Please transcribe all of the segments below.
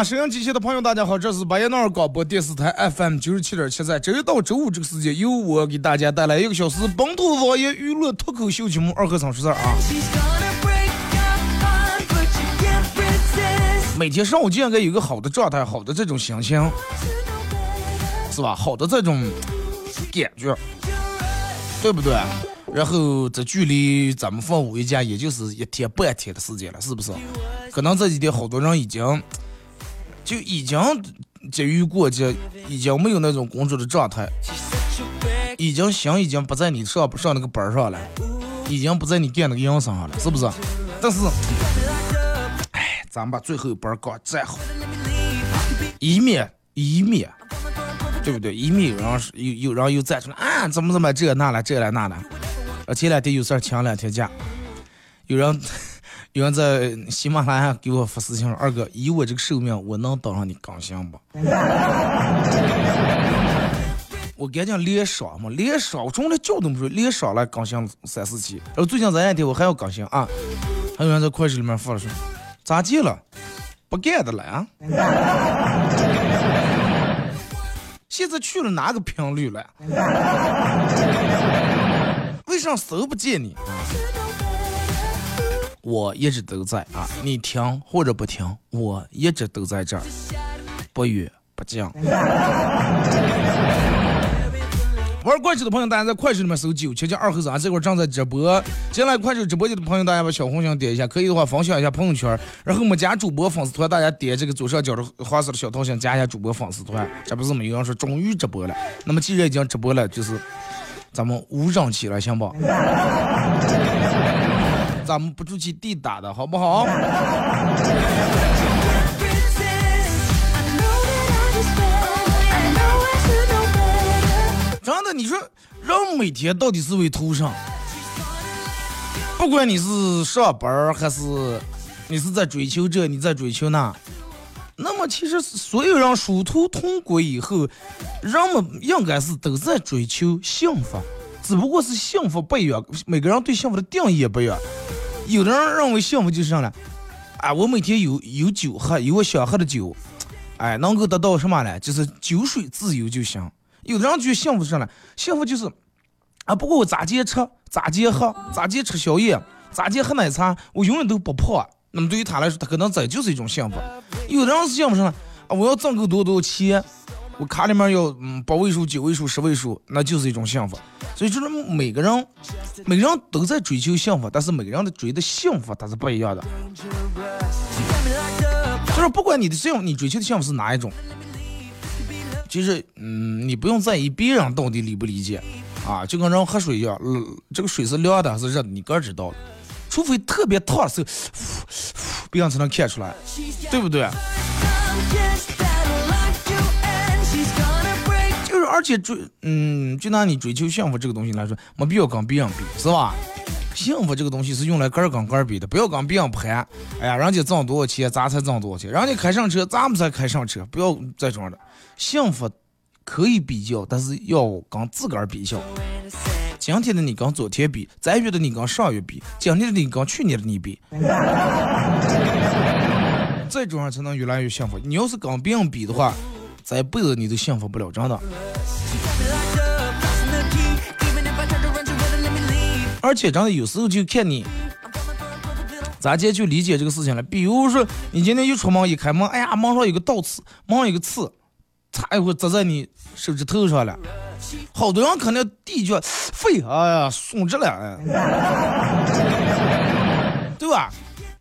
啊！收音机前的朋友，大家好，这是巴彦淖尔广播电视台 FM 九十七点七，在周一到周五这个时间，由我给大家带来一个小时本土方言娱乐脱口秀节目《二和尚说事儿》啊。每天上午就应该有个好的状态，好的这种心情，是吧？好的这种感觉，对不对？然后这距离咱们放五一假也就是一天半天的时间了，是不是？可能这几天好多人已经。就已经节余过节，已经没有那种工作的状态，已经心已经不在你上不上那个班上了，已经不在你干那个营生上了，是不是？但是，哎，咱们把最后一班搞站好，以免以免，对不对？以免有人有有人又站出来啊，怎么怎么这那了这了那了，啊，前两天有事儿请两天假，有人。有人在喜马拉雅给我发私信说：“二哥，以我这个寿命，我能等上你刚性不？” 我赶紧连爽嘛，连爽，我从来觉都不说，连爽了更新三四期。然后最近这两天我还要更新啊，还有人在快手里面发了说：“咋地了？不干的了啊？” 现在去了哪个频率了？为啥搜不见你？我一直都在啊，你听或者不听，我一直都在这儿，不远不近。玩快手的朋友，大家在快手里面搜“九七七二和尚”，这会儿正在直播。进来快手直播间的朋友，大家把小红心点一下，可以的话分享一下朋友圈。然后我们加主播粉丝团，大家点这个左上角的黄色的小桃心，加一下主播粉丝团。这不是没有人说终于直播了，那么既然已经直播了，就是咱们无上起来，行不？咱们不出去地打的好不好？真的，你说人每天到底是为图啥？不管你是上班还是你是在追求这，你在追求那，那么其实所有人殊途同归以后，人们应该是都在追求幸福，只不过是幸福不一样，每个人对幸福的定义也不一样。有的人认为幸福就是啥呢？啊，我每天有有酒喝，有我想喝的酒，哎，能够得到什么呢？就是酒水自由就行。有的人觉得幸福是啥呢？幸福就是，啊，不管我咋接吃，咋接喝，咋接吃宵夜，咋接喝奶茶，我永远都不胖。那么对于他来说，他可能这就是一种幸福。有的人是幸福啥呢？啊，我要挣够多多钱。我卡里面有嗯八位数、九位数、十位数，那就是一种幸福。所以就是每个人，每个人都在追求幸福，但是每个人的追的幸福它是不一样的。就是不管你的幸福，你追求的幸福是哪一种，其实嗯，你不用在意别人到底理不理解啊，就跟人喝水一样，这个水是凉的还是热的，你个知道。除非特别烫的时候，别人才能看出来，对不对？而且追，嗯，就拿你追求幸福这个东西来说，没必要跟别人比，是吧？幸福这个东西是用来个儿跟个儿比的，不要跟别人攀。哎呀，人家挣多少钱，咱才挣多少钱；人家开上车，咱们才开上车。不要这种的。幸福可以比较，但是要跟自个儿比较。今天的你跟昨天比，再月的你跟上月比，今天的你跟去年的你比，这种人才能越来越幸福。你要是跟别人比的话，这辈子你都幸福不了，真的。而且真的有时候就看你咱今天就理解这个事情了。比如说，你今天一出门一开门，哎呀，门上有个倒刺，门上有个刺，擦一会砸在你手指头上了。好多人肯定第一句废，哎呀，松着了，哎，对吧？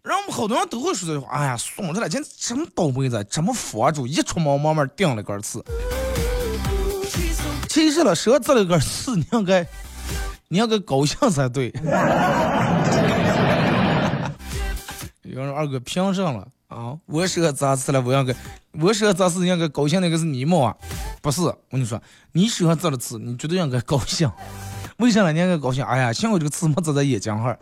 然后我们好多人都会说这句话，哎呀，松着了，这什么倒霉子，这么佛主，一出门慢慢定了根刺。其实了，舌刺了根刺，你应该，你应该高兴才对。有人说二哥凭什了啊？我舌咋刺了？我应该，我舌咋刺应该高兴？那个是你吗？不是，我跟你说，你手上扎了刺，你绝对应该高兴。为啥呢？你应该高兴？哎呀，幸亏这个刺没扎在眼睛上。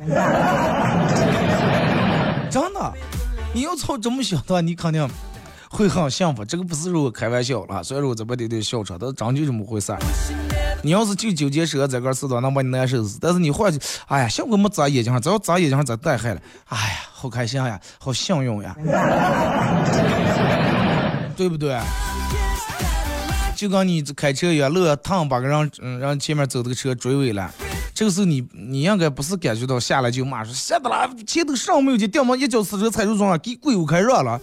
你要操这么想的话，你肯定会很幸福。这个不是说我开玩笑了，虽然我这边有点笑场，但真就这么回事。你要是就纠结舌这根刺的，能把你难受死。但是你换，哎呀，幸亏没扎眼睛上，只要扎眼睛上咱带害了，哎呀，好开心呀，好幸运呀，对不对？就跟你开车一样，路趟把个人，嗯，让前面走这个车追尾了。这个时候你你应该不是感觉到下来就骂说吓得了，前头上没有去，掉毛一脚死车踩住桩了，给鬼屋开热了。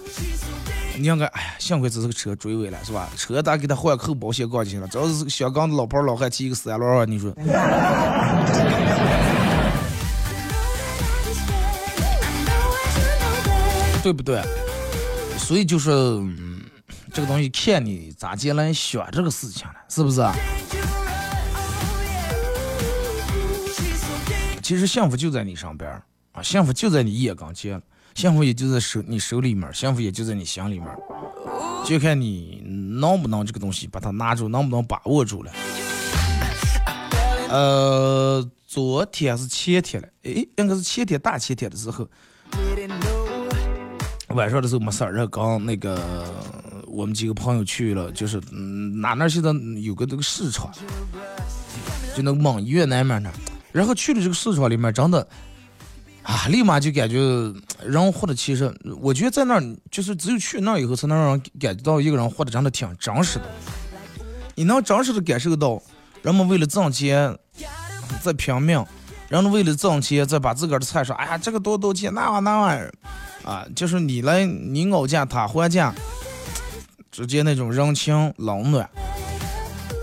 你应该哎呀，幸亏这是个车追尾了，是吧？车咱给他换个后保险杠进去了。只要是小刚的老炮老汉骑一个三轮啊，你说对不对？所以就是。嗯这个东西看你咋接来想这个事情了，是不是？其实幸福就在你身边儿啊，幸福就在你眼跟前，幸福也就在手你手里面，幸福也就在你心里面，就看你能不能这个东西把它拿住，能不能把握住了。呃，昨天是前天了，哎，应该是前天大前天的时候，晚上的时候没事儿，然后刚那个。我们几个朋友去了，就是嗯，哪那现在有个这个市场，就那个蒙医院那面那，然后去了这个市场里面，真的啊，立马就感觉 人活的其实，我觉得在那儿就是只有去那儿以后，才能让人感觉到一个人活的真的挺真实的。你能真实的感受到，人们为了挣钱在拼命，人们为了挣钱在把自个儿的菜说，哎呀，这个多多钱，那玩意那玩意儿啊，就是你来你熬价，他还价。直接那种人情冷暖，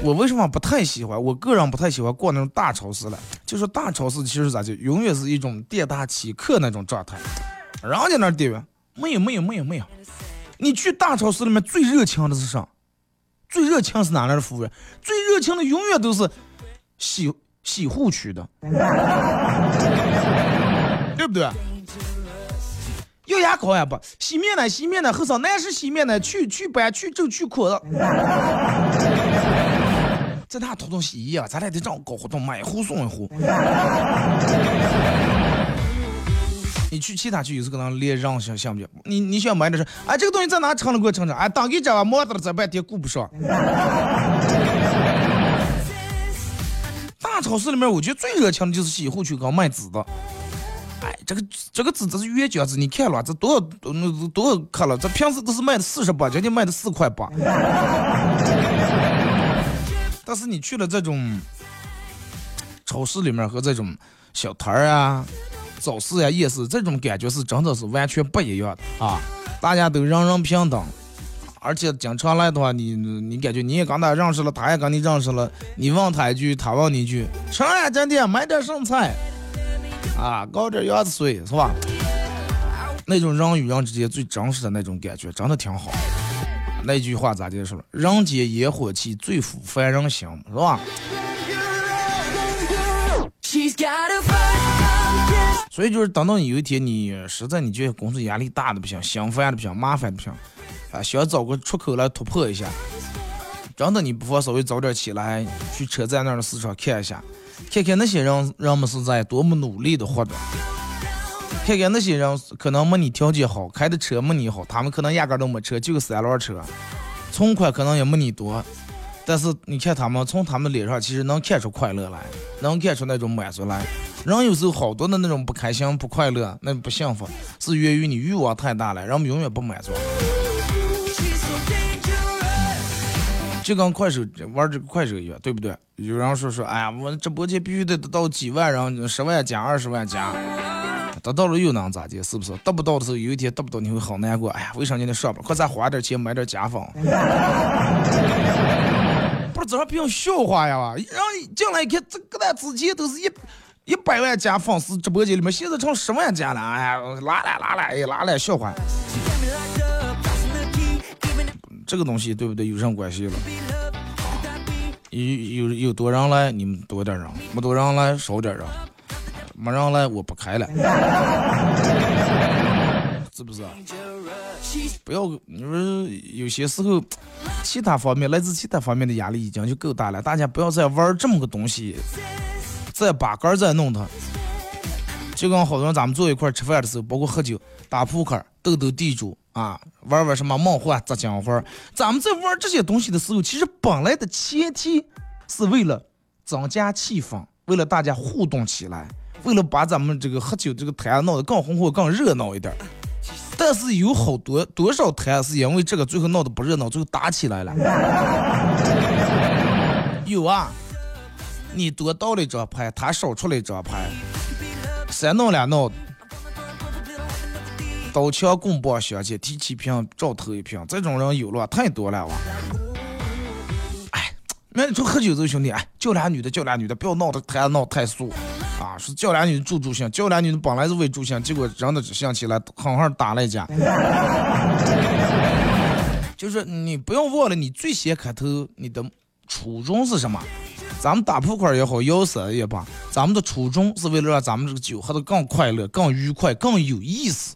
我为什么不太喜欢？我个人不太喜欢逛那种大超市了。就是大超市其实咋就永远是一种店大欺客那种状态。人家那店员没有没有没有没有。你去大超市里面最热情的是啥？最热情是哪来的服务员？最热情的永远都是洗洗护区的，对不对？要牙膏呀不？洗面奶洗面奶，后上男士洗面奶去去斑去皱去苦的。在那涂涂洗衣啊，咱俩得这样搞活动，买一壶送一壶。你去其他区有时候可能连让想想不。你你想买的是，哎，这个东西在哪称了给我称称。哎，当给这吧，磨的了这半天顾不上。大超市里面，我觉得最热情的就是洗护区跟卖纸的。哎，这个这个纸这是原浆纸，你看了这多少那多少克了？这平时都是卖的四十八，今天卖的四块八。但是你去了这种超市里面和这种小摊儿啊、早市呀、夜市，这种感觉是真的是完全不一样的啊！大家都人人平等，而且经常来的话，你你感觉你也跟他认识了，他也跟你认识了，你问他一句，他问你一句，吃呀，今天买点剩菜。啊，搞点鸭子水是吧？那种人与人之间最真实的那种感觉，真的挺好。那句话咋结束了？人间烟火气，最抚凡人心，是吧？所以就是等到你有一天，你实在你觉得工作压力大的不行，心烦的不行，麻烦的不行，啊，想找个出口来突破一下，真的你不妨稍微早点起来，去车站那儿的市场看一下。看看那些人，人们是在多么努力的活着。看看那些人，可能没你条件好，开的车没你好，他们可能压根都没车，就个三轮车，存款可能也没你多。但是你看他们，从他们脸上其实能看出快乐来，能看出那种满足来。人有时候好多的那种不开心、不快乐、那不幸福，是源于你欲望太大了，人们永远不满足。就跟快手玩这个快手一样，对不对？有人说说，哎呀，我直播间必须得到几万人，十万加、二十万加，得到了又能咋的？是不是？得不到的时候，有一天得不到你会好难过。哎呀，为啥今天上班？快再花点钱买点家纺。不是这还不用笑话呀？然后进来一看，这个咱之前都是一一百万加粉丝直播间里面，现在成十万加了。哎呀，拉来拉来，哎，拉来笑话。这个东西对不对？有什么关系了？有有有多人来，你们多点人；没多人来，少点人。没人来，我不开了。是不是？不要你说有些时候，其他方面来自其他方面的压力已经就够大了。大家不要再玩这么个东西，再把杆再弄它。就跟好多人咱们坐一块吃饭的时候，包括喝酒、打扑克、斗斗地主。啊，玩玩什么梦幻砸金花？咱们在玩这些东西的时候，其实本来的前提是为了增加气氛，为了大家互动起来，为了把咱们这个喝酒这个摊闹得更红火、更热闹一点。但是有好多多少摊是因为这个最后闹得不热闹，最后打起来了。有啊，你多倒了一张牌，他少出了一张牌，三闹两闹。刀枪棍棒相见，提起瓶照头一瓶，这种人有了太多了哇！那你说喝酒这兄弟，哎，叫俩女的，叫俩女的，不要闹得太闹太俗啊！说叫俩女的助助兴，叫俩女的本来是为助兴，结果真的想起来狠狠打了一架。就是你不要忘了，你最先开头你的初衷是什么？咱们打扑克也好，摇骰也罢，咱们的初衷是为了让咱们这个酒喝得更快乐、更愉快、更有意思。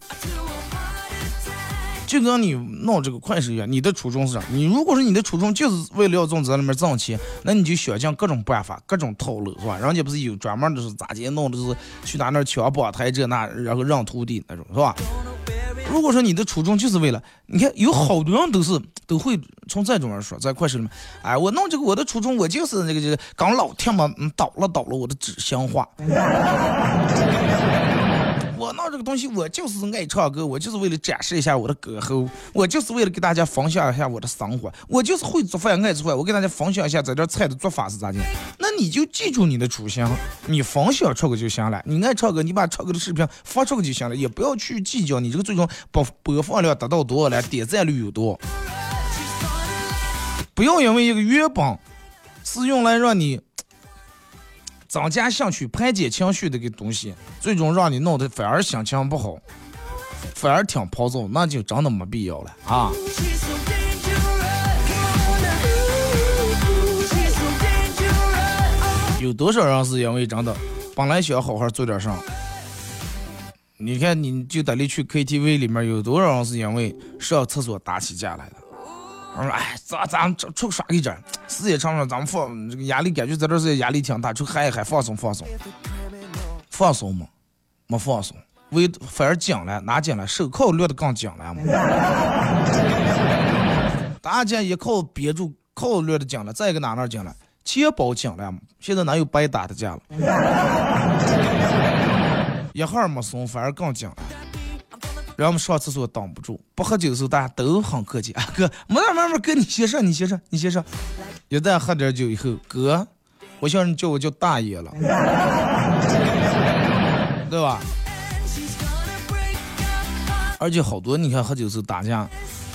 就跟你弄这个快手一样，你的初衷是啥？你如果说你的初衷就是为了要从这里面挣钱，那你就想尽各种办法、各种套路，是吧？人家不是有专门的是咋地弄的，是去哪那抢宝台这那，然后让徒弟那种，是吧？如果说你的初衷就是为了，你看有好多人都是都会从这种人说，在快手里面，哎，我弄这个我的初衷，我就是那个就是刚老天嘛，倒了倒了我的纸箱话。我闹这个东西，我就是爱唱歌，我就是为了展示一下我的歌喉，我就是为了给大家分享一下我的生活，我就是会做饭爱做饭，我给大家分享一下这菜的做法是咋的。那你就记住你的初心，你分享出去就行了。你爱唱歌，你把唱歌的视频发出去就行了，也不要去计较你这个最终播播放量达到多少了，点赞率有多。不要因为一个原本是用来让你。增加兴趣、排解情绪的个东西，最终让你弄得反而心情不好，反而挺暴躁，那就真的没必要了啊！有多少人是因为真的本来想好好做点啥？你看，你就得里去 KTV 里面有多少人是因为上厕所打起架来的？我说，哎，咱咱出出耍一阵，时间长了，咱们放这个压力感觉在这是压力挺大，出去嗨一嗨，放松放松，放松嘛，没放松，为反而紧了，拿紧了，手铐勒得更紧了嘛。大家一靠憋住，铐勒得紧了，再一个哪哪紧了，钱包紧了嘛。现在哪有白打的架了？一会儿没松，反而更紧了。让我们上厕所挡不住，不喝酒的时候大家都很客气啊，哥，没事没事，哥你先上，你先上，你先上。一旦喝点酒以后，哥，我想你叫我叫大爷了，对吧？而且好多你看喝酒时候打架，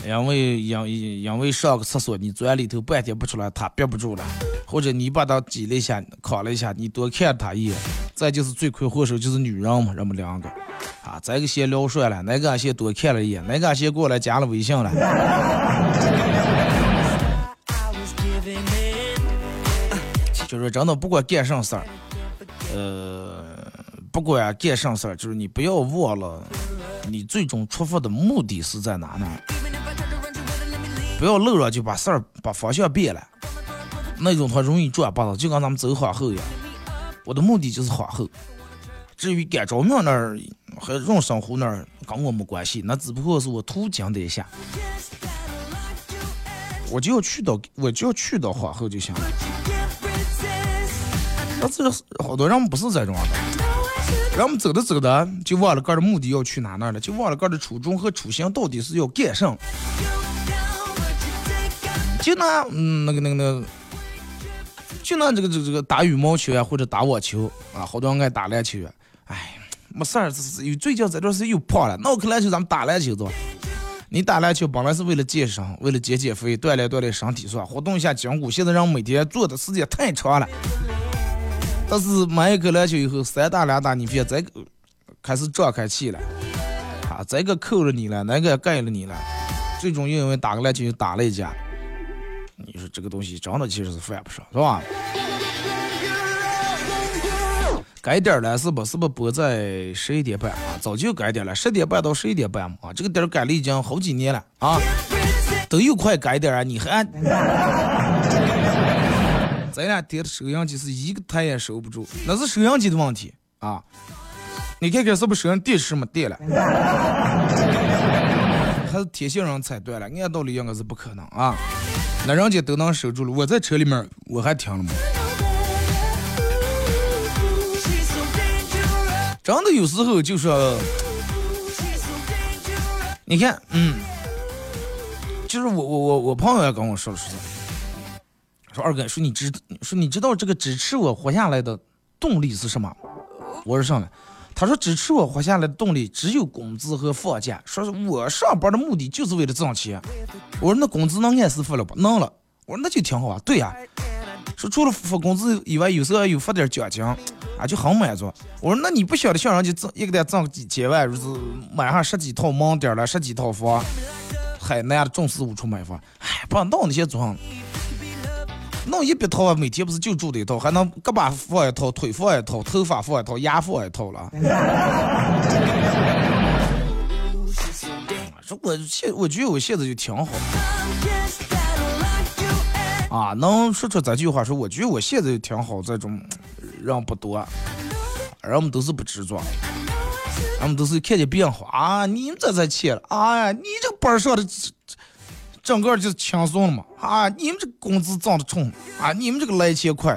因为因因为上个厕所你钻里头半天不出来，他憋不住了，或者你把他挤了一下，扛了一下，你多看他一眼。再就是罪魁祸首就是女人嘛，人们两个。啊，这个先聊帅了，那个先多看了一眼，那个先过来加了微信了。就是真的，不管干啥事儿，呃，不管干啥事儿，就是你不要忘了，你最终出发的目的是在哪呢？不要路上就把事儿把方向变了，那种他容易转不了，就跟咱们走皇后一样。我的目的就是皇后。至于干着命那儿和润生湖那儿跟我没关系，那只不过是我途经的一下，我就要去到，我就要去到皇后就行了。那这好多人不是这种的，人们走着走着就忘了个的目的要去哪那了，就忘了个的初衷和初心到底是要干什。就拿嗯那个那个那个。就拿这个这个这个打羽毛球啊，或者打网球啊，好多人爱打篮球。哎，没事儿，有最近这段时间又胖了，那我篮球咱们打篮球走。你打篮球本来是为了健身，为了减减肥，锻炼锻炼身体是吧？活动一下筋骨。现在人每天做的时间太长了，但是买一个篮球以后，三打两打，你别再开始胀开气了，啊，这个扣了你了，那个盖了你了，最终因为打个篮球就打了一架。你说这个东西真的其实是犯不上，是吧？改点了是不？是不播在十一点半啊？早就改点了，十点半到十一点半嘛。啊，这个点改了已经好几年了啊，都又快改点啊！你还，咱俩点的收音机是一个台也收不住，那是收音机的问题啊！你看看是不是收音电视没电了？还是天线上踩断了？按道理应该是不可能啊！那人家都能守住了，我在车里面我还停了吗？真的有时候就说，你看，嗯，就是我我我我朋友也跟我说了说，说二哥说你知说你知道这个支持我活下来的动力是什么？我说上来，他说支持我活下来的动力只有工资和放假。说是我上班的目的就是为了挣钱。我说那工资能按时付了不？能了。我说那就挺好啊。对呀。说除了发工资以外，有时候有发点奖金，啊就很满足。我说那你不晓得像人家挣一个月挣几千万，就是买上十几套门店了，十几套房，海南的重四五处买房，哎，不弄那些装，弄一百套，每天不是就住的一套，还能胳膊放一套，腿放一套，头发放一套，牙放一套了。说我现我觉得我现在就挺好。啊，能说出这句话，说我觉得我现在就挺好，这种人不多，人们都是不执着，人们都是看见变化啊，你们这才钱了，哎呀，你这班上的整个就轻松了嘛，啊，你们这工资涨得冲，啊，你们这个来钱快，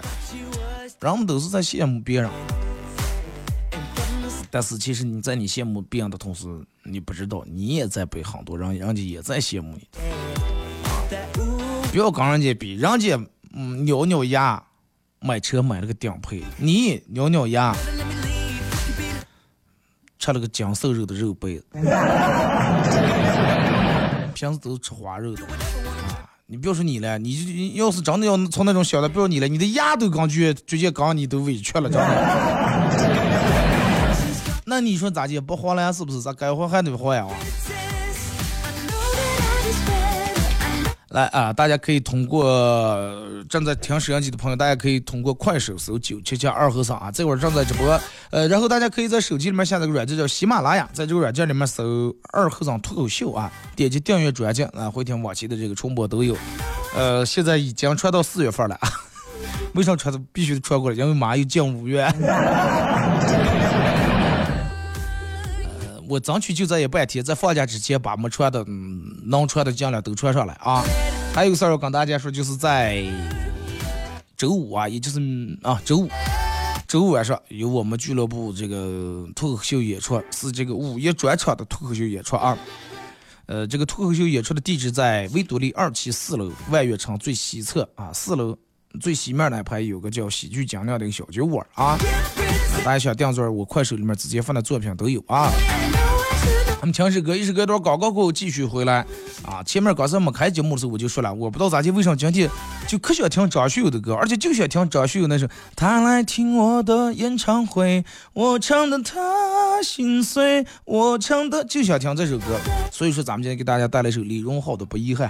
人们都是在羡慕别人，但是其实你在你羡慕别人的同时，你不知道你也在被很多人，人家也在羡慕你。不要跟人家比，人家嗯咬咬牙买车买了个顶配，你咬咬牙吃了个精瘦肉的肉杯，平时都是吃花肉的啊！你不要说你了，你要是真的要从那种小的，不要你了，你的牙都感觉直接刚你都委屈了，真的。那你说咋的？不活了是不是？咋该活还得活呀？来啊！大家可以通过正在听摄像机的朋友，大家可以通过快手搜九七七二和尚啊，这会儿正在直播。呃，然后大家可以在手机里面下载个软件叫喜马拉雅，在这个软件里面搜二和尚脱口秀啊，点击订阅专辑啊，回听往期的这个重播都有。呃，现在已经传到四月份了啊，为啥传的必须得传过来？因为马上又进五月。我争取就这一半天，在放假之前把没穿的、能穿的尽量都穿上来啊！还有个事儿要跟大家说，就是在周五啊，也就是啊周五，周五晚上有我们俱乐部这个脱口秀演出，是这个午夜专场的脱口秀演出啊。呃，这个脱口秀演出的地址在维多利二期四楼万悦城最西侧啊，四楼最西面那排有个叫喜剧精酿的一个小酒馆啊。大家想订座，我快手里面直接放的作品都有啊。咱们听首歌，一首歌段广告过后继续回来啊。前面刚才没开节目的时候我就说了，我不知道咋地，为什么今天就可想听张学友的歌，而且就想听张学友那首。他来听我的演唱会，我唱的他心碎，我唱的就想听这首歌。所以说，咱们今天给大家带来一首李荣浩的《不遗憾》。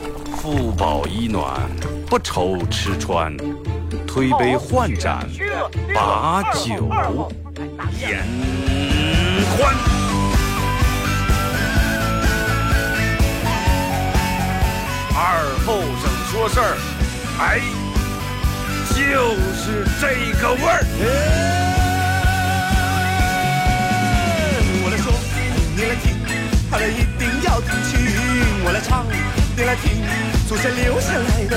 腹饱衣暖，不愁吃穿；推杯换盏，把酒言欢。二后生说事儿，哎，就是这个味儿。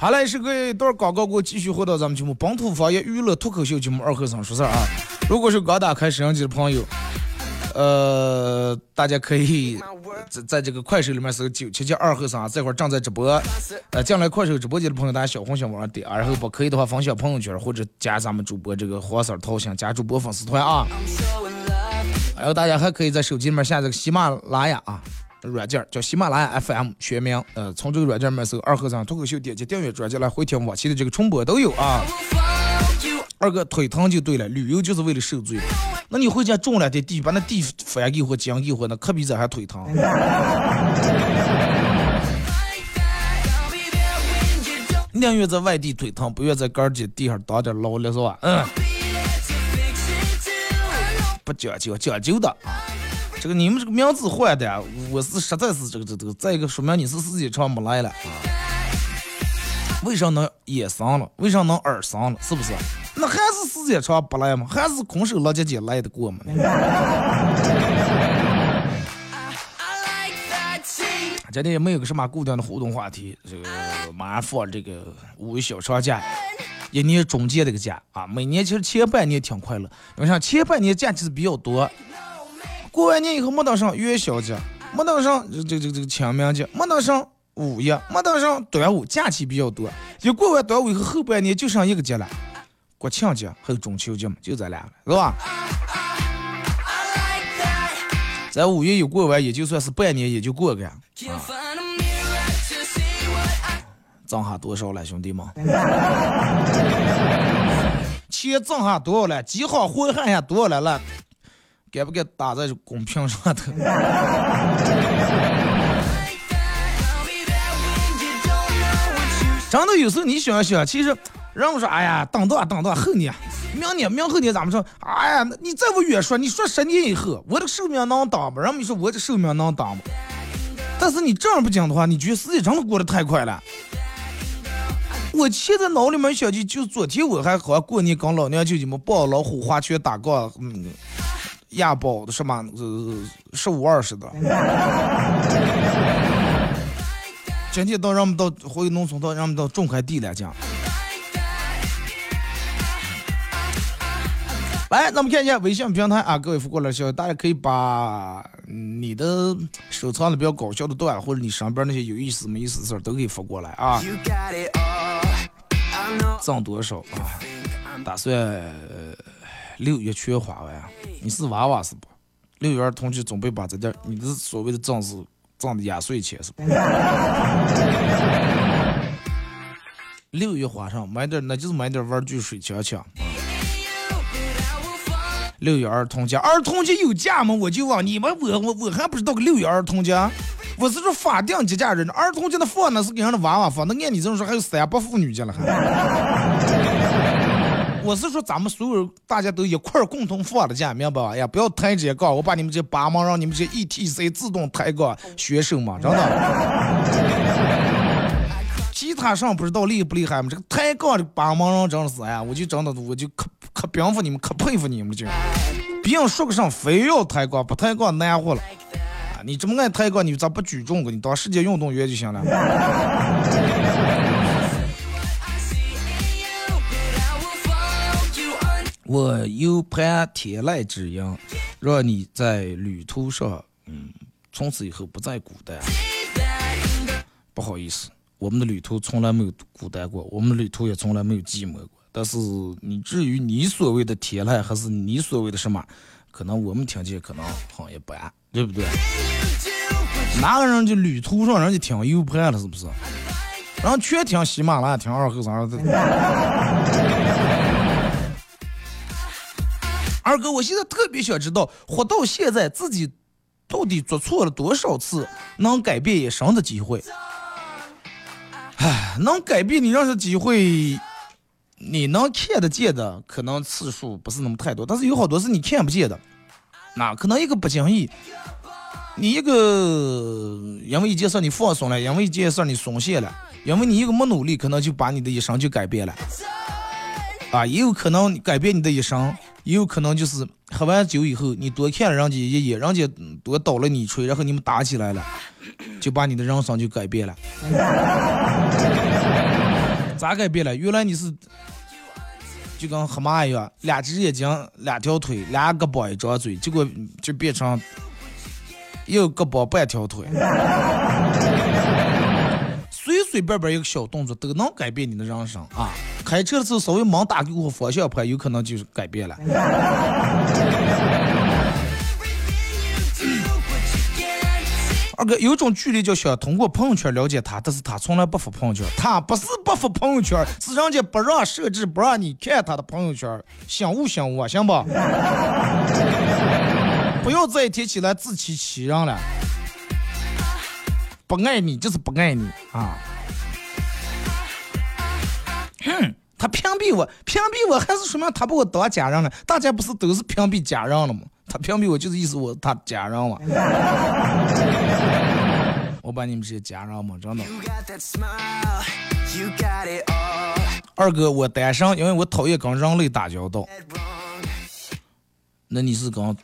好嘞，是个一段广告过后，继续回到咱们节目本土方言娱乐脱口秀节目二和尚说事儿啊。如果是刚打开摄像机的朋友，呃，大家可以在在这个快手里面搜九七七二和尚，这会儿正在直播。呃，进来快手直播间的朋友，大家小红心往上点，然后不可以的话分享朋友圈或者加咱们主播这个黄色头像，加主播粉丝团啊。然后大家还可以在手机里面下载个喜马拉雅啊。软件叫喜马拉雅 FM 全名，呃，从这个软件里面搜“二和尚脱口秀”，点击订阅专辑来回听往期的这个重播都有啊。二哥腿疼就对了，旅游就是为了受罪。那你回家种两天地，把那地翻给或浆给或，那可比这还腿疼。宁愿在外地腿疼，不愿在杆儿姐地上当点劳力是吧？嗯。不讲究，讲究的啊。这个你们这个名字换的，我是实在是这个这个。再一个，说明你是时间长没来了啊。为啥能眼伤了？为啥能耳伤了？是不是？那还是时间长不来吗？还是空手老姐姐来得过吗？今天也没有个什么固定的互动话题。这个马上放这个五一小长假，一年中间这个假啊。每年其实前半年挺快乐，因为啥？前半年假其实比较多。过完年以后没等上元宵节，没等上这这这个清明节，没等上五一，没等上端午，假期比较多。一过完端午以后，后半年就剩一个节了，国庆节还有中秋节嘛，就这俩了，是吧？咱五一一过完，也就算是半年，也就过个呀。挣下多少了，兄弟们？钱挣下多少了？几行活汗下多少来了？该不该打在公屏上头？真的有时候你想想，其实人们说，哎呀，等到等到后年，明年明后年咱们说，哎呀，你再不远说，你说十年以后，我的寿命能当吗？人们说我的寿命能当吗？但是你这样不讲的话，你觉得时间真的过得太快了。我现在脑里面想起，就昨天我还好过年跟老娘舅舅们抱老虎花圈打杠，嗯。压宝的什么？呃，十五二十的。今天到让我们到回农村到让我们到种块地来讲。来，那么看一下微信平台啊，各位发过来消息，大家可以把你的收藏的比较搞笑的段，或者你身边那些有意思没意思的事儿都可以发过来啊。挣多少啊？打算。六月全花完，你是娃娃是不？六月儿童节准备把这点你的所谓的挣是挣的压岁钱是不？六月花上买点那就是买点玩具水枪枪。六月儿童节，儿童节有假吗？我就问你们，我我我还不知道个六月儿童节，我是说法定节假日，儿童节的放那是给人的娃娃放，那按你这么说还有三八妇女节了还。我是说，咱们所有人大家都一块共同放的假，明白吧？哎呀，不要抬这杠，我把你们这帮忙让你们这 E T C 自动抬杠学生嘛，真的。其他上不知道厉不厉害吗？这个抬杠的帮忙让真是哎呀，我就真的我就可可佩服你们，可佩服你们就。别人说个啥，非要抬杠，不抬杠难活了。啊，你这么爱抬杠，你咋不举重？你当世界运动员就行了。我有盘天籁之音，让你在旅途上，嗯，从此以后不再孤单。不好意思，我们的旅途从来没有孤单过，我们的旅途也从来没有寂寞过。但是你至于你所谓的天籁，还是你所谓的什么，可能我们听见可能好像一般，对不对？哪个人就旅途上人家听 U 盘了，是不是？然后全听喜马拉雅，听二和尚二哥，我现在特别想知道，活到现在自己到底做错了多少次能改变一生的机会？唉，能改变你人生机会，你能看得见的可能次数不是那么太多，但是有好多是你看不见的。那可能一个不经意，你一个因为一件事你放松了，因为一件事你松懈了，因为你一个没努力，可能就把你的一生就改变了。啊，也有可能改变你的一生，也有可能就是喝完酒以后，你多看了人家一眼，人家多倒了你一锤，然后你们打起来了，就把你的人生就改变了。咋改变了？原来你是就跟黑马一样，两只眼睛、两条腿、俩胳膊、一张嘴，结果就变成一个胳膊半条腿。随随便便一个小动作都能改变你的人生啊！开车的时候稍微猛打给我方向盘，有可能就是改变了。二哥，有种距离就想通过朋友圈了解他，但是他从来不发朋友圈。他不是不发朋友圈，是人家不让设置，不让你看他的朋友圈。醒悟醒悟，行不？不要再提起来自欺欺人了。不爱你就是不爱你啊！哼，他屏蔽我，屏蔽我还是说明他把我当家人了。大家不是都是屏蔽家人了吗？他屏蔽我就是意思我他家人嘛。我把你们这些家人嘛，真的。二哥，我单身，因为我讨厌跟人类打交道。那你是跟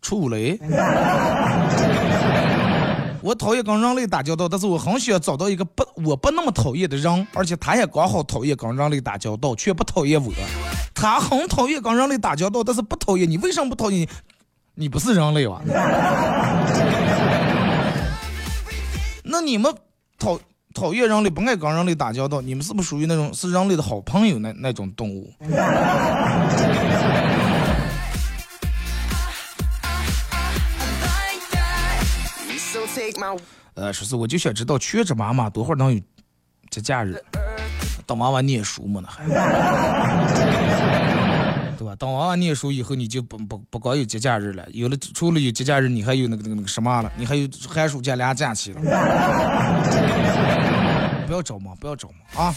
畜类？我讨厌跟人类打交道，但是我很喜欢找到一个不我不那么讨厌的人，而且他也刚好讨厌跟人类打交道，却不讨厌我。他很讨厌跟人类打交道，但是不讨厌你，为什么不讨厌你？你不是人类吧？那你们讨讨厌人类，不爱跟人类打交道，你们是不是属于那种是人类的好朋友那那种动物？呃，说是我就想知道全职妈妈多会儿能有节假日？等娃娃念书么呢？还对吧？等娃娃念书以后，你就不不不光有节假日了，有了除了有节假日，你还有那个那个那个什么了？你还有寒暑假俩假期了。不要着忙，不要着忙啊！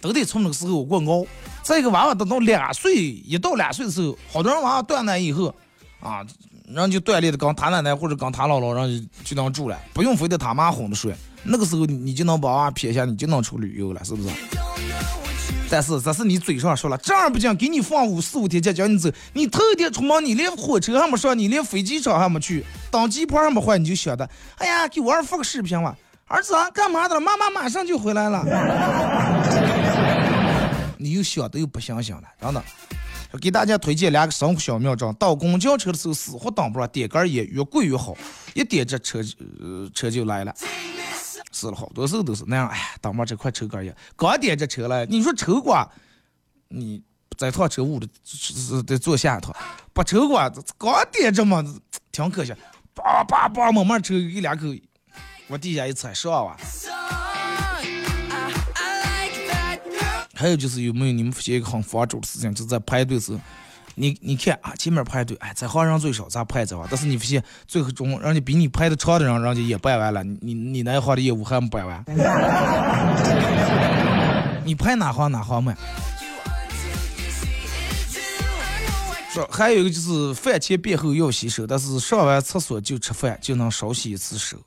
都得从那个时候过熬。再一个娃娃等到两岁，一到两岁的时候，好多人娃娃断奶以后啊。人就锻炼的跟他奶奶或者跟他姥姥，然后就就能住了，不用非得他妈哄着睡。那个时候你就能把娃撇下，你就能出旅游了，是不是？但是这是你嘴上说了，正儿八经给你放五四五天假叫你走，你头一天出门，你连火车还没上，你连飞机场还没去，登机牌还没换，你就想的，哎呀，给我儿发个视频吧，儿子啊，干嘛的？妈妈马上就回来了。你又想的又不想想了，真的。给大家推荐两个生活小妙招：到公交车的时候死活等不上，点根烟，越贵越好，一点这车呃车就来了。死了好多时候都是那样，哎，等会这块抽根烟，刚点这车了，你说抽过？你在趟车屋里得坐下头，不抽过，刚点这么挺可惜，叭叭叭慢慢抽一两口，我地下一踩上啊。还有就是有没有你们发现一个很防守的事情，就在排队时，你你看啊，前面排队，哎，这行人最少，咱排这行？但是你发现最后中，人家比你排的长的人，人家也办完了，你你那行的业务还没办完？你排哪行哪行嘛？说还有一个就是饭前便后要洗手，但是上完厕所就吃饭就能少洗一次手。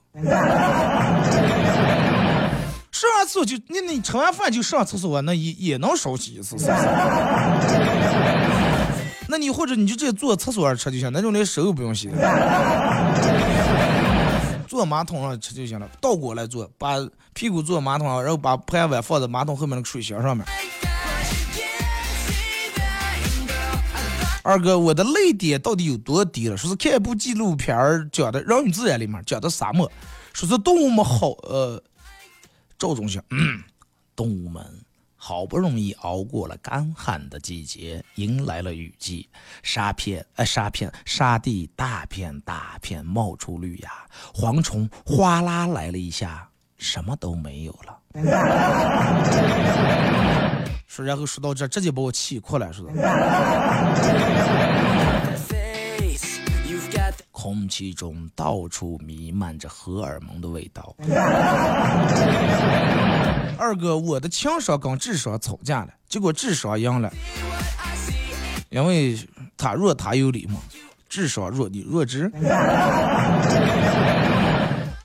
上完厕所就那你吃完饭就上厕所，那也也能少洗一次，是不是？那你或者你就直接坐厕所上吃就行，那种连手都不用洗坐马桶上吃就行了，倒过来坐，把屁股坐马桶上，然后把盘碗放在马桶后面那个水箱上面。二哥，我的泪点到底有多低了？说是看一部纪录片儿讲的《人与自然》里面讲的沙漠，说是动物们好呃。赵忠祥，动物们好不容易熬过了干旱的季节，迎来了雨季，沙片呃沙片沙地大片大片冒出绿芽，蝗虫哗啦来了一下，什么都没有了。说，然后说到这，直接把我气哭了，是的。空气中到处弥漫着荷尔蒙的味道。二哥，我的情商跟智商吵架了，结果智商赢了，因为他弱他有理嘛，智商弱你弱智。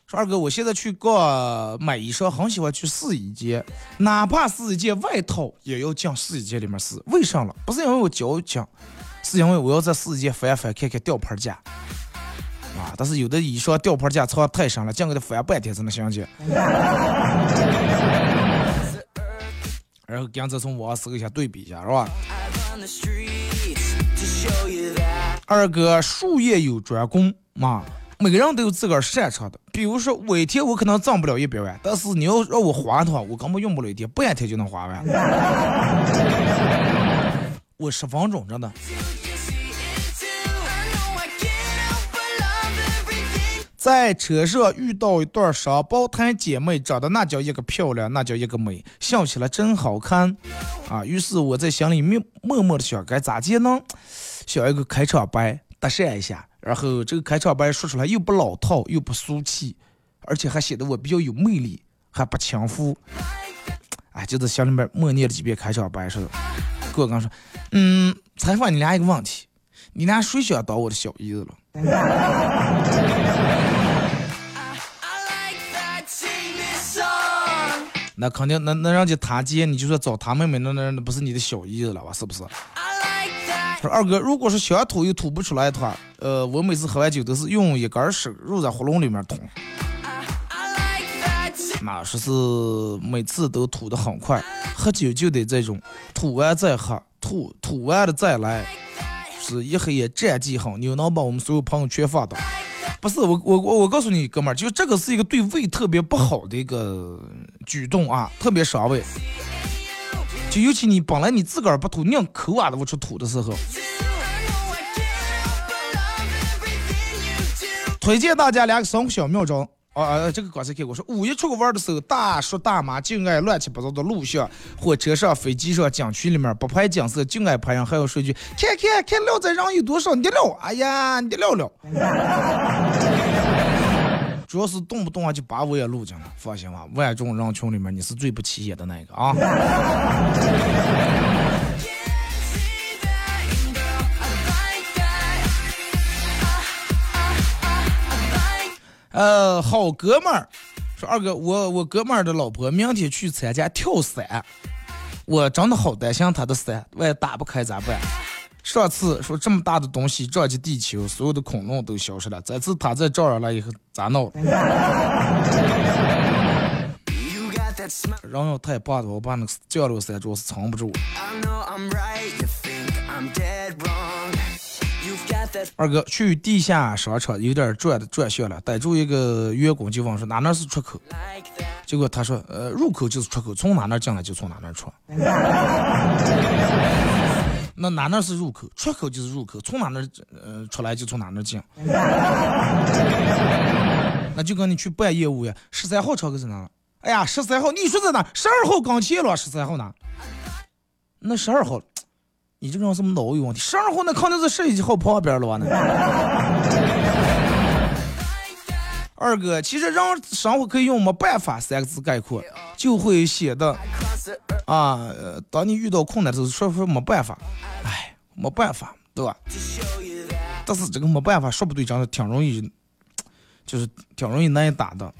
说二哥，我现在去逛买衣裳，很喜欢去试衣间，哪怕是一件外套，也要进试衣间里面试。为啥了？不是因为我矫情，是因为我要在试衣间翻翻看看吊牌价。啊！但是有的衣裳吊牌价差太深了，净给他翻半天才能想起。然后刚才从网上搜一下对比一下，是吧？二哥，术业有专攻嘛，每个人都有自个儿擅长的。比如说，我一天我可能挣不了一百万，但是你要让我花的话，我根本用不了一天，半天就能花完。我十分钟，真的。在车上遇到一对双胞胎姐妹，长得那叫一个漂亮，那叫一个美，笑起来真好看啊！于是我在心里默默默的想，该咋接呢？想一个开场白搭讪一下，然后这个开场白说出来又不老套，又不俗气，而且还显得我比较有魅力，还不轻浮。哎，就在心里面默念了几遍开场白似的。我刚说，嗯，采访你俩一个问题，你俩谁想当我的小姨子了？那肯定，那那人家他姐，你就说找他妹妹，那那那不是你的小姨子了吧？是不是？说二哥，如果是想吐又吐不出来的话，呃，我每次喝完酒都是用一根儿手入在喉咙里面吐，那说是每次都吐的很快，喝酒就得这种，吐完再喝，吐吐完了再来，是一黑夜战绩好，你能把我们所有朋友圈发到。不是我我我我告诉你哥们儿，就这个是一个对胃特别不好的一个举动啊，特别伤胃。就尤其你本来你自个儿不吐，硬抠啊的往出吐的时候，推荐大家两个生活小妙招。啊，这个刚才看过，说五一出去玩的时候，大叔大妈就爱乱七八糟的录像，火车上、飞机上、景区里面不拍景色，就爱拍人，还要说句看看看料子人有多少，你的料，哎呀，你的料料。主要是动不动啊就把我也录进了，放心吧，万众人群里面你是最不起眼的那个啊。呃，好哥们儿说二哥，我我哥们儿的老婆明天去参加跳伞，我真的好担心他的伞万一打不开咋办？上次说这么大的东西撞击地球，所有的恐龙都消失了，这次他再撞上来以后咋弄？人要太棒的话，我把那个降落伞主要是撑不住。二哥去地下商场有点转的转向了，逮住一个员工就问说哪那是出口？结果他说呃入口就是出口，从哪那进来就从哪那出。那哪那是入口？出口就是入口，从哪那呃出来就从哪那进。那就跟你去办业务呀，十三号窗口在哪？哎呀，十三号你说在哪？十二号刚签了，十三号哪？那十二号。你这个人什么脑有问题？十二号那肯定是十一号旁边了吧？那二哥，其实让生活可以用“没办法”三个字概括，就会显得啊。当你遇到困难的时候，说说没办法，哎，没办法，对吧？但是这个没办法，说不对，真的挺容易，就是挺容易难以打的。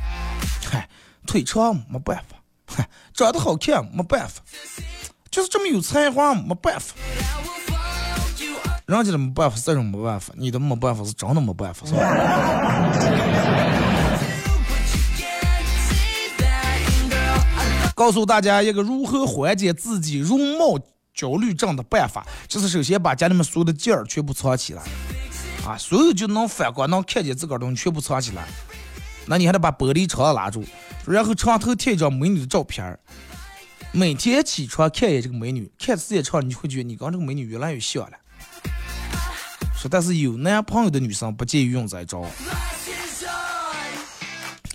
嗨，腿长没办法，嗨，长得好看没办法。就是这么有才华，没办法。人家的没办法，这种没办法，你的没办法是真的没办法，是吧？告诉大家一个如何缓解自己容貌焦虑症的办法，就是首先把家里面所有的件儿全部藏起来，啊，所有就能反光能看见自个儿东西全部藏起来。那你还得把玻璃窗拉住，然后床头贴一张美女的照片儿。每天起床看一眼这个美女，看时间长了，你就会觉得你跟这个美女越来越像了。说但是有男朋友的女生不建议用这招。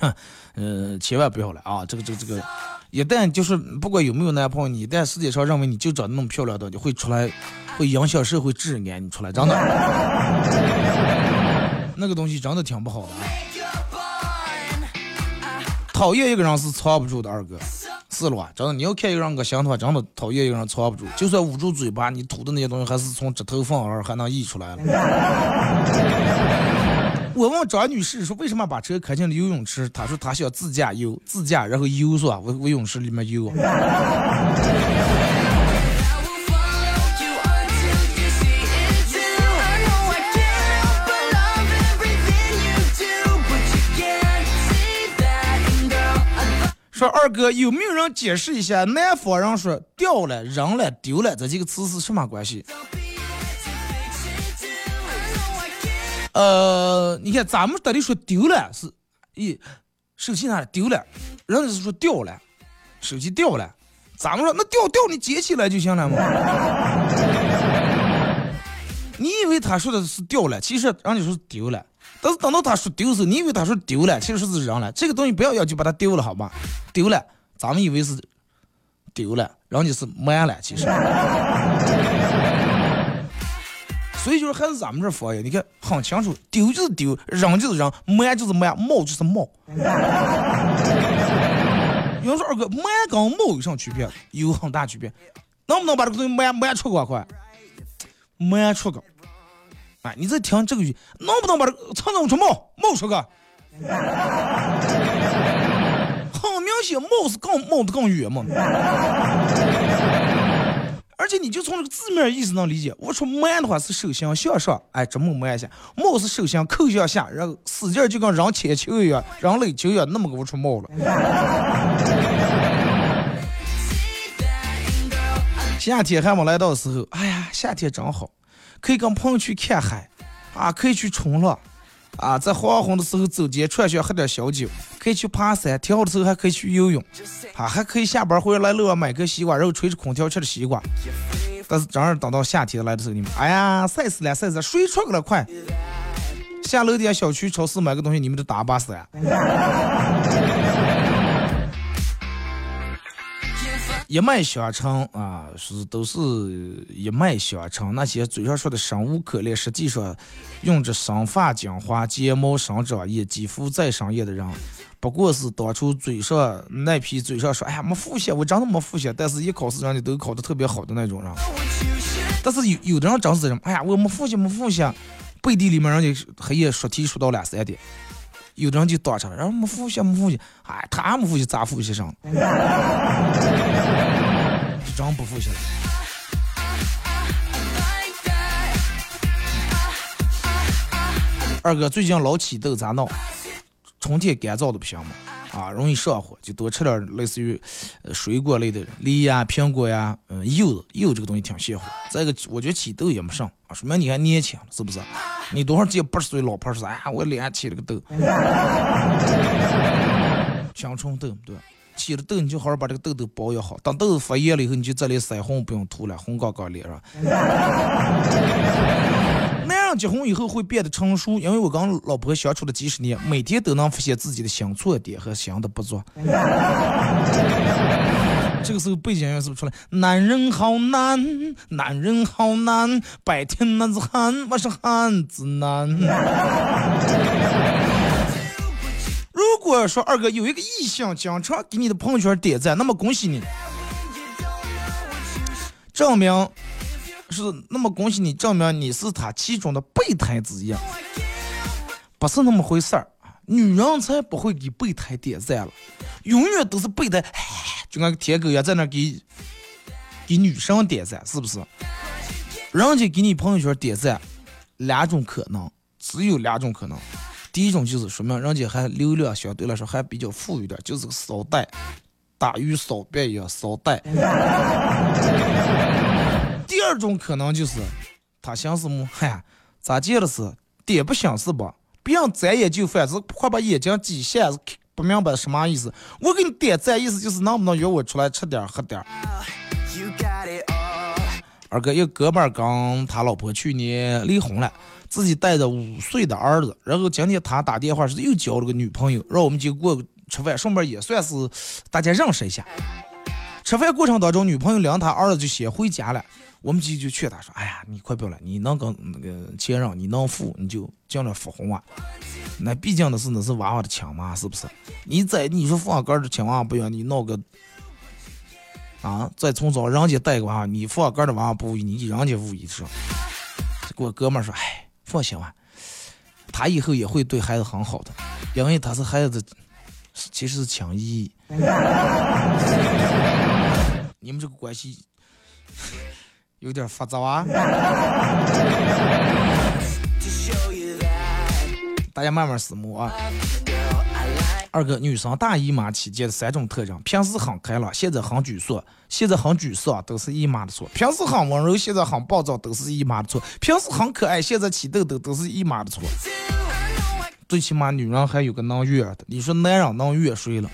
哼，呃，千万不要了啊！这个这个这个，一旦就是不管有没有男朋友，你一旦世界上认为你就长得那么漂亮的，你会出来，会影响社会治安。你出来真的，那个东西真的挺不好的啊。讨厌一个人是藏不住的，二哥，是了吧？真的，你要看一个人个心的话，真的讨厌一个人藏不住，就算捂住嘴巴，你吐的那些东西还是从指头缝儿还能溢出来了。我问张女士说为什么把车开进了游泳池？她说她想自驾游，自驾然后游是吧？往游泳池里面游。说二哥有没有人解释一下？南方人说掉了、扔了、丢了这几个词是什么关系？呃，你看咱们这里说丢了是，咦，手机哪丢了？人家是说掉了，手机掉了。咱们说那掉掉你捡起来就行了嘛。你以为他说的是掉了，其实人家说是丢了。但是等到他说丢时，你以为他说丢了，其实是扔了。这个东西不要要求把它丢了，好吧？丢了，咱们以为是丢了，人家是没了，其实。所以就是还是咱们这方言，你看很清楚，丢就是丢，扔就是扔，没就是没，冒就是冒。有人说二哥，没跟冒有啥区别？有很大区别。能不能把这个东西没没出个快？没出个。哎，你再听这个语，能不能把这个唱唱出冒冒出个？很明显，冒是更冒的更远嘛。而且你就从这个字面意思能理解，我说慢的话是手心向上，哎，这么慢一下；冒是手心扣向下，然后使劲就跟扔铅球一样，扔垒球一样，那么给我出冒了。夏天还没来到的时候，哎呀，夏天真好。可以跟朋友去看海，啊，可以去冲浪，啊，在黄昏的时候走街串巷喝点小酒，可以去爬山，挺好的时候还可以去游泳，啊，还可以下班回来路上买个西瓜，然后吹着空调吃着西瓜。但是正儿等到夏天来的时候，你们，哎呀，晒死了，晒死了，水出去了？快，下楼底下小区超市买个东西，你们都打把伞。一脉相承啊，是都是一脉相承。那些嘴上说的生无可恋，实际上用着生发精华、睫毛生长液、肌肤再生液的人，不过是当初嘴上那批嘴上说“哎呀没复习，我真的没复习”，但是一考试人家都考得特别好的那种人。但是有有的人真是这种，哎呀我没复习没复习，背地里面人家黑夜说题说到两三点。有的人就当上了，然后没复习没复习，哎，他没复习咋复习上了？真不复习了。二哥最近老起痘咋弄？春天干燥的不行吗？啊，容易上火，就多吃点类似于呃水果类的，梨呀、苹果呀，嗯，柚子，柚这个东西挺泻火。再一个，我觉得起痘也没上啊，说明你还年轻，是不是？你多少届八十岁老婆说，哎呀，我脸上起了个痘，青春痘，对。起了痘，你就好好把这个痘痘保养好。等痘痘发炎了以后，你就这里腮红不用涂了，红杠杠脸上。人结婚以后会变得成熟，因为我跟老婆相处了几十年，每天都能发现自己的新错点和新的不足。这个时候背景音乐是不是出来？男人好难，男人好难，白天男子汉，晚上汉子难。如果说二哥有一个异性经常给你的朋友圈点赞，那么恭喜你，证明是那么恭喜你，证明你是他其中的备胎之一，不是那么回事儿女人才不会给备胎点赞了，永远都是备胎，就跟个舔狗一样在那给给女生点赞，是不是？人家给你朋友圈点赞，两种可能，只有两种可能。第一种就是说明人家还流量相对来说还比较富裕点，就是个骚带，大鱼骚别一样骚带。第二种可能就是他想什么？嗨，咋见了是点不想是吧？别人眨眼就翻，是快把眼睛挤瞎，不明白什么意思。我给你点赞，意思就是能不能约我出来吃点喝点。二哥，一个哥们儿跟他老婆去年离婚了，自己带着五岁的儿子，然后今天他打电话是又交了个女朋友，让我们几个过吃饭，顺便也算是大家认识一下。吃饭过程当中，女朋友领他儿子就先回家了，我们几就劝他说：“哎呀，你快不要了，你能跟那个前任你能付，你就尽量付红啊。那毕竟那是那是娃娃的亲妈，是不是？你在你说父母哥的亲娃不要，你闹个。”啊！再从早人家带个娃，你放个的娃娃不你人家无意是。给我哥们说，哎，放心吧，他以后也会对孩子很好的，因为他是孩子，其实是情谊。你们这个关系有点复杂啊。大家慢慢思慕啊。二哥，女生大姨妈期间的三种特征：平时很开朗，现在很沮丧；现在很沮丧，都是姨妈的错；平时很温柔，现在很暴躁，都是姨妈的错；平时很可爱，现在起痘痘，都是姨妈的错。最起码女人还有个能怨的，你说男人能怨谁了？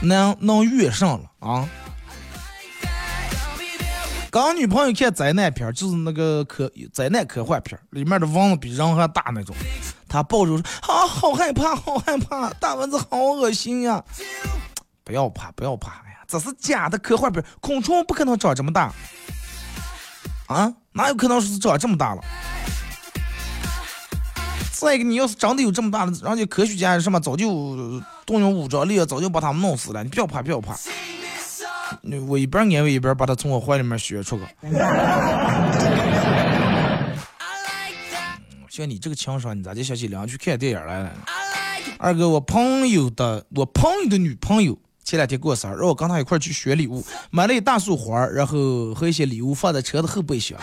能能怨上了啊？刚女朋友看灾难片，就是那个科灾难科幻片，里面的蚊子比人还大那种。他抱着说：“啊，好害怕，好害怕，大蚊子好恶心呀！”不要怕，不要怕，哎呀，这是假的科幻片，昆虫不可能长这么大啊，哪有可能是长这么大了？再一个，你要是真的有这么大的，人家科学家什么早就动用武装力，早就把他们弄死了。你不要怕，不要怕。我一边安慰一边把他从我怀里面学出个。像你这个情商，你咋就想起两去看电影来了？二哥，我朋友的我朋友的女朋友前两天过生日，让我跟他一块去选礼物，买了一大束花，然后和一些礼物放在车的后备箱，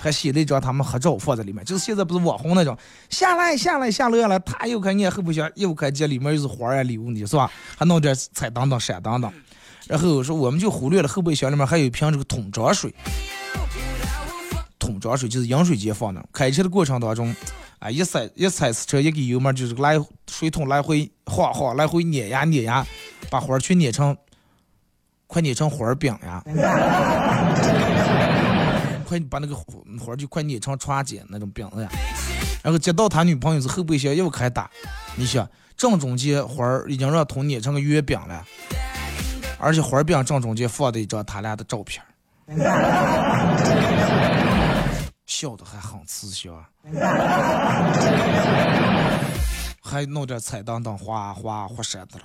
还写了一张他们合照放在里面。就是现在不是网红那种，下来下来下楼下来，他又看见后备箱，又看见里面又是花呀礼物的，是吧？还弄点彩灯灯、闪灯灯。然后说我们就忽略了后备箱里面还有一瓶这个桶装水，桶装水就是饮水机放的。开车的过程当中，啊，一踩一踩死车，一给油门就是来水桶来回晃晃，来回碾压碾压，把花儿全碾成，快碾成花儿饼呀！快把那个花儿就快碾成串剪那种饼子呀！然后接到他女朋友是后备箱又开打，你想正中间花儿已经让桶碾成个月饼了。而且花饼正中间放的一张他俩的照片，笑的还很慈祥，还弄点彩灯灯，哗哗哗闪的了，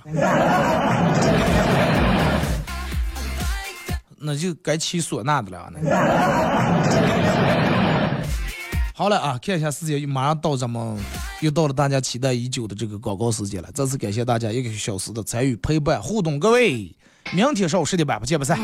那就该起唢呐的了。那好了啊，看一下时间，马上到咱们又到了大家期待已久的这个广告时间了。再次感谢大家一个小时的参与陪伴互动，各位。明天上午十点半不见不散。